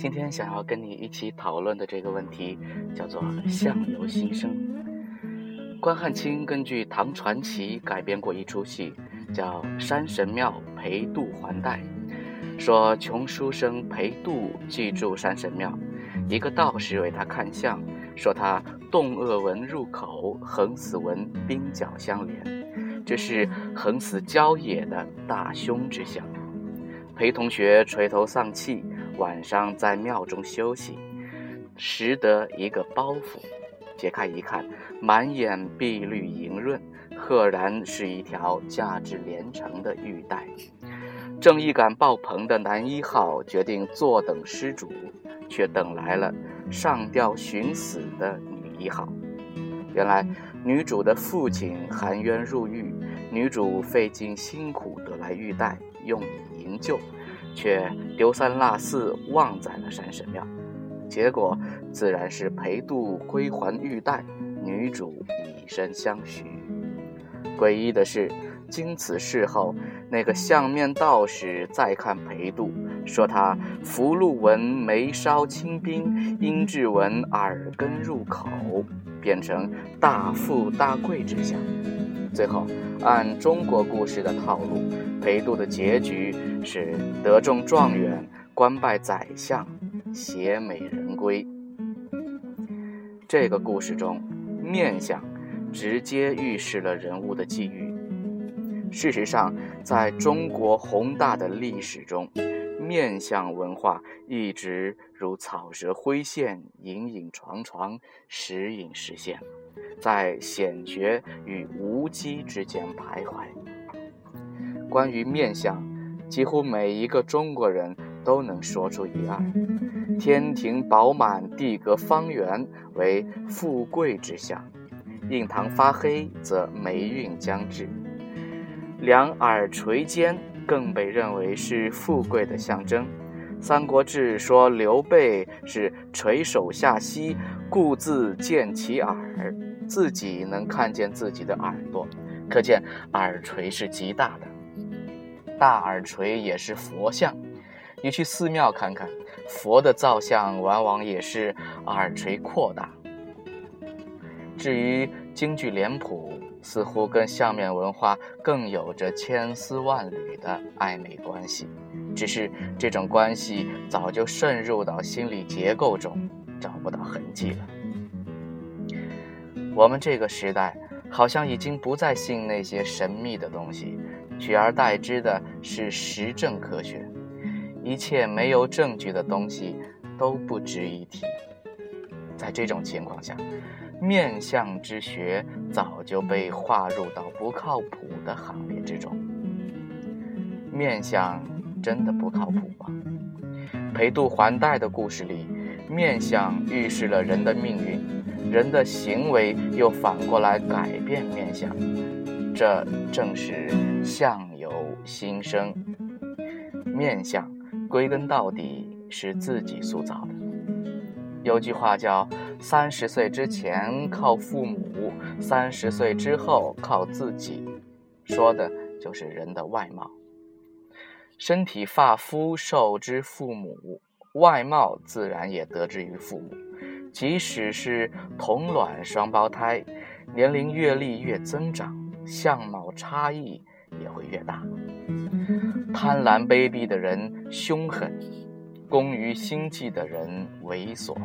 今天想要跟你一起讨论的这个问题叫做“相由心生”。关汉卿根据唐传奇改编过一出戏，叫《山神庙陪度还贷》，说穷书生裴度寄住山神庙，一个道士为他看相，说他动恶纹入口，横死纹冰角相连，这是横死郊野的大凶之相。裴同学垂头丧气，晚上在庙中休息，拾得一个包袱。解开一看，满眼碧绿莹润，赫然是一条价值连城的玉带。正义感爆棚的男一号决定坐等失主，却等来了上吊寻死的女一号。原来女主的父亲含冤入狱，女主费尽辛苦得来玉带，用以营救，却丢三落四忘在了山神庙。结果自然是裴度归还玉带，女主以身相许。诡异的是，经此事后，那个相面道士再看裴度，说他福禄纹眉梢清冰，阴质纹耳根入口，变成大富大贵之相。最后，按中国故事的套路，裴度的结局是得中状元，官拜宰相。携美人归。这个故事中，面相直接预示了人物的际遇。事实上，在中国宏大的历史中，面相文化一直如草蛇灰线，隐隐幢幢，时隐时现，在显绝与无稽之间徘徊。关于面相，几乎每一个中国人。都能说出一二。天庭饱满，地阁方圆，为富贵之相；印堂发黑，则霉运将至。两耳垂肩，更被认为是富贵的象征。《三国志》说刘备是垂手下膝，故自见其耳，自己能看见自己的耳朵，可见耳垂是极大的。大耳垂也是佛像。你去寺庙看看，佛的造像往往也是耳垂扩大。至于京剧脸谱，似乎跟相面文化更有着千丝万缕的暧昧关系，只是这种关系早就渗入到心理结构中，找不到痕迹了。我们这个时代好像已经不再信那些神秘的东西，取而代之的是实证科学。一切没有证据的东西都不值一提。在这种情况下，面相之学早就被划入到不靠谱的行列之中。面相真的不靠谱吗？裴度还贷的故事里，面相预示了人的命运，人的行为又反过来改变面相，这正是相由心生。面相。归根到底是自己塑造的。有句话叫“三十岁之前靠父母，三十岁之后靠自己”，说的就是人的外貌。身体发肤受之父母，外貌自然也得之于父母。即使是同卵双胞胎，年龄阅历越增长，相貌差异也会越大。贪婪卑鄙的人凶狠，工于心计的人猥琐，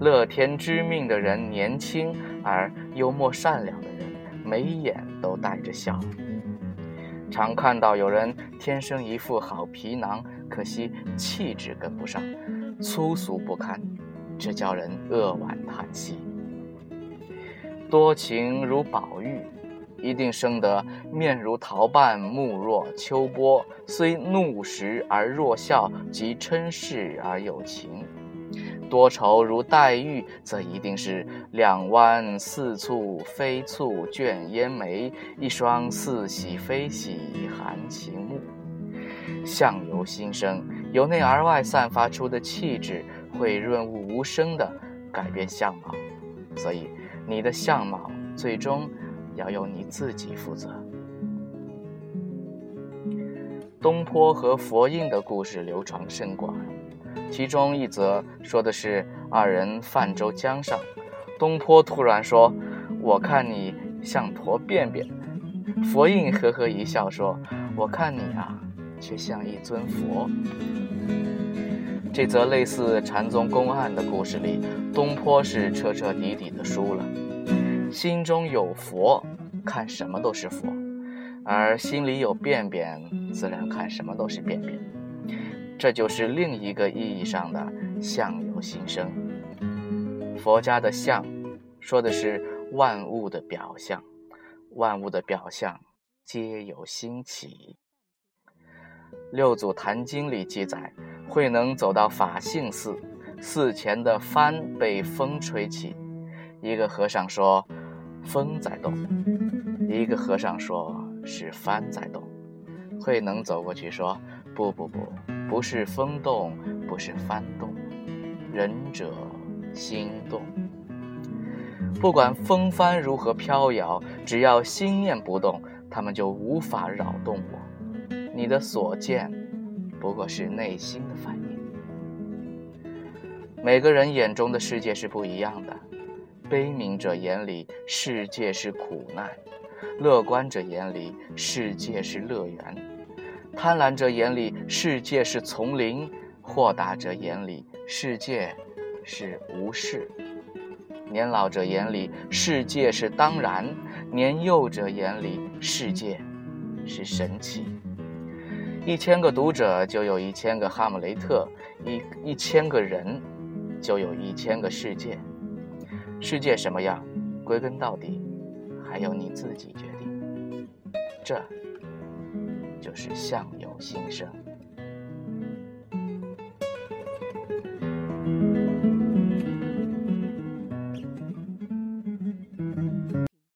乐天知命的人年轻，而幽默善良的人眉眼都带着笑。常看到有人天生一副好皮囊，可惜气质跟不上，粗俗不堪，这叫人扼腕叹息。多情如宝玉。一定生得面如桃瓣，目若秋波，虽怒时而若笑，即嗔视而有情。多愁如黛玉，则一定是两弯似蹙非蹙卷烟眉，一双似喜非喜含情目。相由心生，由内而外散发出的气质，会润物无声地改变相貌。所以，你的相貌最终。要由你自己负责。东坡和佛印的故事流传甚广，其中一则说的是二人泛舟江上，东坡突然说：“我看你像坨便便。”佛印呵呵一笑说：“我看你啊，却像一尊佛。”这则类似禅宗公案的故事里，东坡是彻彻底底的输了。心中有佛，看什么都是佛；而心里有便便，自然看什么都是便便。这就是另一个意义上的相由心生。佛家的相，说的是万物的表象，万物的表象皆有心起。六祖坛经里记载。慧能走到法性寺，寺前的幡被风吹起，一个和尚说：“风在动。”一个和尚说：“是帆在动。”慧能走过去说：“不不不，不是风动，不是帆动，仁者心动。不管风帆如何飘摇，只要心念不动，他们就无法扰动我。你的所见。”不过是内心的反应。每个人眼中的世界是不一样的，悲悯者眼里世界是苦难，乐观者眼里世界是乐园，贪婪者眼里世界是丛林，豁达者眼里世界是无事，年老者眼里世界是当然，年幼者眼里世界是神奇。一千个读者就有一千个哈姆雷特，一一千个人就有一千个世界。世界什么样，归根到底还由你自己决定。这就是相由心生。